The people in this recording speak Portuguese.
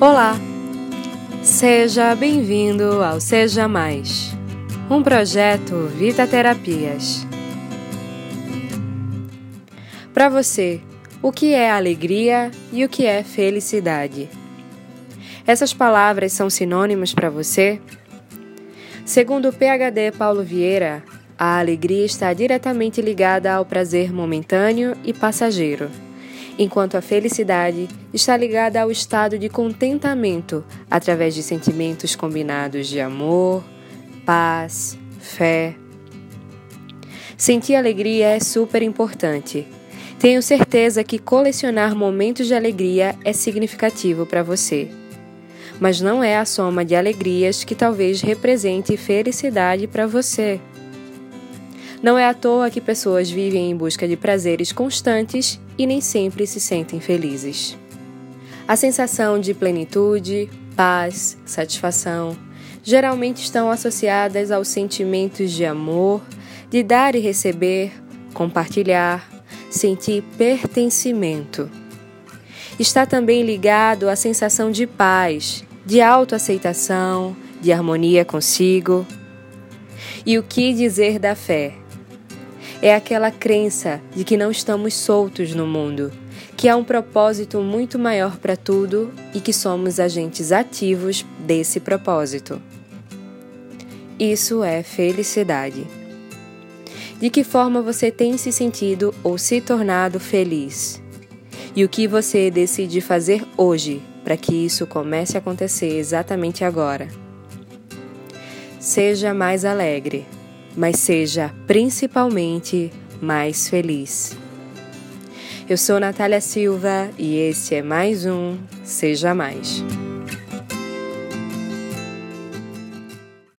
Olá! Seja bem-vindo ao Seja Mais, um projeto Vita Terapias. Para você, o que é alegria e o que é felicidade? Essas palavras são sinônimos para você? Segundo o PhD Paulo Vieira, a alegria está diretamente ligada ao prazer momentâneo e passageiro enquanto a felicidade está ligada ao estado de contentamento através de sentimentos combinados de amor, paz, fé. Sentir alegria é super importante. Tenho certeza que colecionar momentos de alegria é significativo para você. Mas não é a soma de alegrias que talvez represente felicidade para você. Não é à toa que pessoas vivem em busca de prazeres constantes e nem sempre se sentem felizes. A sensação de plenitude, paz, satisfação geralmente estão associadas aos sentimentos de amor, de dar e receber, compartilhar, sentir pertencimento. Está também ligado à sensação de paz, de autoaceitação, de harmonia consigo. E o que dizer da fé? É aquela crença de que não estamos soltos no mundo, que há um propósito muito maior para tudo e que somos agentes ativos desse propósito. Isso é felicidade. De que forma você tem se sentido ou se tornado feliz? E o que você decide fazer hoje para que isso comece a acontecer exatamente agora? Seja mais alegre mas seja principalmente mais feliz. Eu sou Natália Silva e esse é mais um Seja Mais.